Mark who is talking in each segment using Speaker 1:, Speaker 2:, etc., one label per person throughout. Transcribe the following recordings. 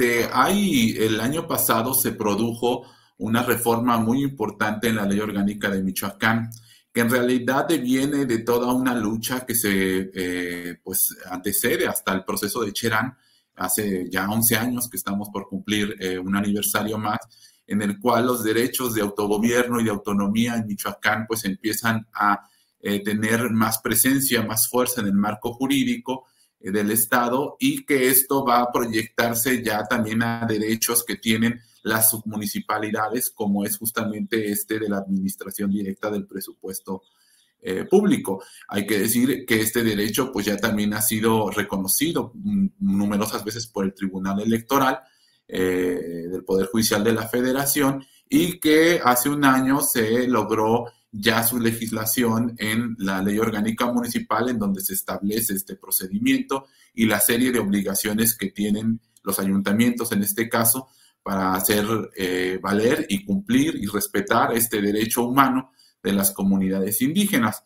Speaker 1: De ahí, el año pasado se produjo una reforma muy importante en la ley orgánica de Michoacán, que en realidad viene de toda una lucha que se eh, pues, antecede hasta el proceso de Cherán, hace ya 11 años que estamos por cumplir eh, un aniversario más, en el cual los derechos de autogobierno y de autonomía en Michoacán pues empiezan a eh, tener más presencia, más fuerza en el marco jurídico del Estado y que esto va a proyectarse ya también a derechos que tienen las submunicipalidades, como es justamente este de la administración directa del presupuesto eh, público. Hay que decir que este derecho pues ya también ha sido reconocido numerosas veces por el Tribunal Electoral eh, del Poder Judicial de la Federación y que hace un año se logró ya su legislación en la ley orgánica municipal en donde se establece este procedimiento y la serie de obligaciones que tienen los ayuntamientos en este caso para hacer eh, valer y cumplir y respetar este derecho humano de las comunidades indígenas.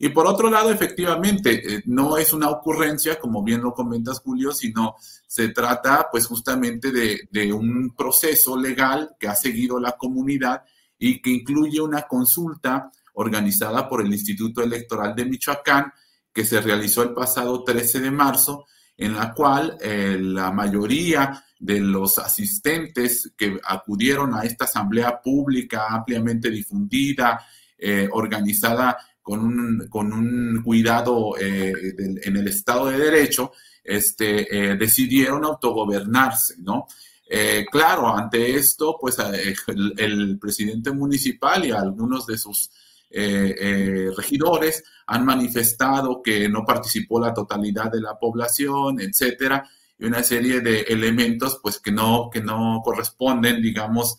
Speaker 1: Y por otro lado, efectivamente, eh, no es una ocurrencia, como bien lo comentas, Julio, sino se trata pues justamente de, de un proceso legal que ha seguido la comunidad y que incluye una consulta organizada por el Instituto Electoral de Michoacán, que se realizó el pasado 13 de marzo, en la cual eh, la mayoría de los asistentes que acudieron a esta asamblea pública ampliamente difundida, eh, organizada con un, con un cuidado eh, en el Estado de Derecho, este, decidieron autogobernarse, ¿no? Eh, claro, ante esto, pues eh, el, presidente municipal y algunos de sus eh, regidores han manifestado que no participó la totalidad de la población, etcétera, y una serie de elementos, pues que no, que no corresponden, digamos,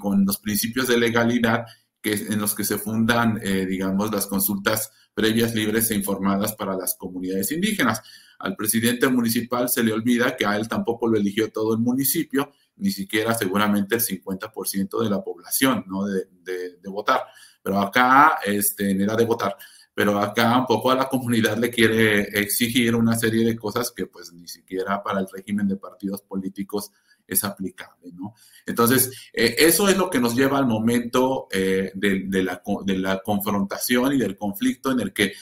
Speaker 1: con los principios de legalidad que, en los que se fundan, digamos, las consultas previas, libres e informadas para las comunidades indígenas. Al presidente municipal se le olvida que a él tampoco lo eligió todo el municipio, ni siquiera seguramente el 50% de la población, ¿no? De, votar. Pero acá, este, era de votar. Pero acá un poco a la comunidad le quiere exigir una serie de cosas que pues ni siquiera para el régimen de partidos políticos es aplicable, ¿no? Entonces, eh, eso es lo que nos lleva al momento eh, de, la, confrontación y del conflicto en el que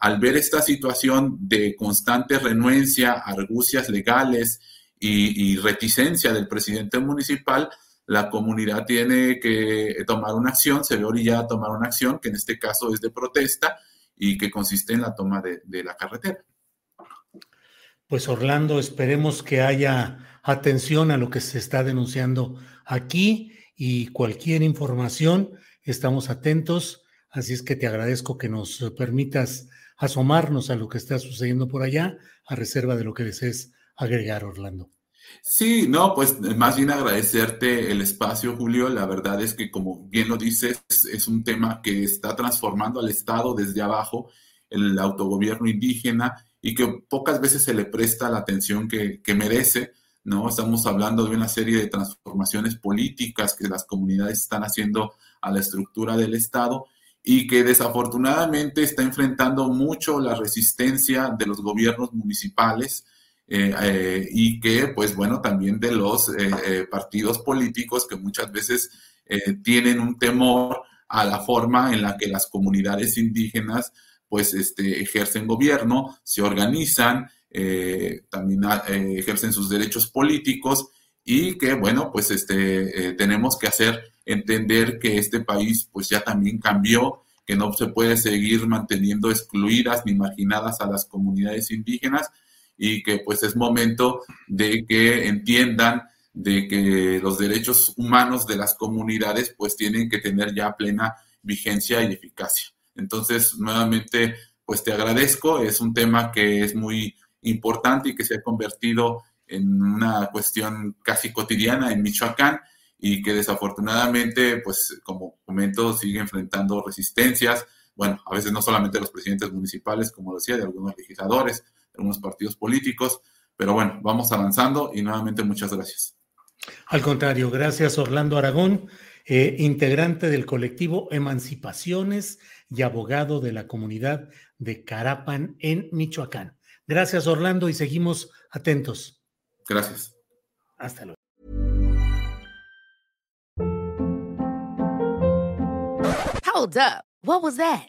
Speaker 1: al ver esta situación de constante renuencia, argucias legales y, reticencia del presidente municipal, la comunidad tiene que tomar una acción, se ve orillada a tomar una acción, que en este caso es de protesta y que consiste en la toma de, de la carretera.
Speaker 2: Pues Orlando, esperemos que haya atención a lo que se está denunciando aquí y cualquier información, estamos atentos. Así es que te agradezco que nos permitas asomarnos a lo que está sucediendo por allá, a reserva de lo que desees agregar, Orlando.
Speaker 1: Sí, no, pues más bien agradecerte el espacio, Julio. La verdad es que, como bien lo dices, es un tema que está transformando al Estado desde abajo, el autogobierno indígena, y que pocas veces se le presta la atención que, que merece. ¿No? Estamos hablando de una serie de transformaciones políticas que las comunidades están haciendo a la estructura del Estado y que desafortunadamente está enfrentando mucho la resistencia de los gobiernos municipales, y que, pues bueno, también de los partidos políticos que muchas veces tienen un temor a la forma en la que las comunidades indígenas pues este, ejercen gobierno, se organizan, también ejercen sus derechos políticos y que, bueno, pues este, tenemos que hacer entender que este país pues ya también cambió, que no se puede seguir manteniendo excluidas ni marginadas a las comunidades indígenas y que pues es momento de que entiendan de que los derechos humanos de las comunidades pues tienen que tener ya plena vigencia y eficacia. Entonces, nuevamente, pues te agradezco, es un tema que es muy importante y que se ha convertido en una cuestión casi cotidiana en Michoacán y que desafortunadamente, pues como comento, sigue enfrentando resistencias. Bueno, a veces no solamente los presidentes municipales, como decía, de algunos legisladores, de algunos partidos políticos, pero bueno, vamos avanzando y nuevamente muchas gracias.
Speaker 2: Al contrario, gracias Orlando Aragón, eh, integrante del colectivo Emancipaciones y abogado de la comunidad de Carapan en Michoacán. Gracias Orlando y seguimos atentos.
Speaker 1: Gracias.
Speaker 2: Hasta luego.
Speaker 3: Hold up. What was that?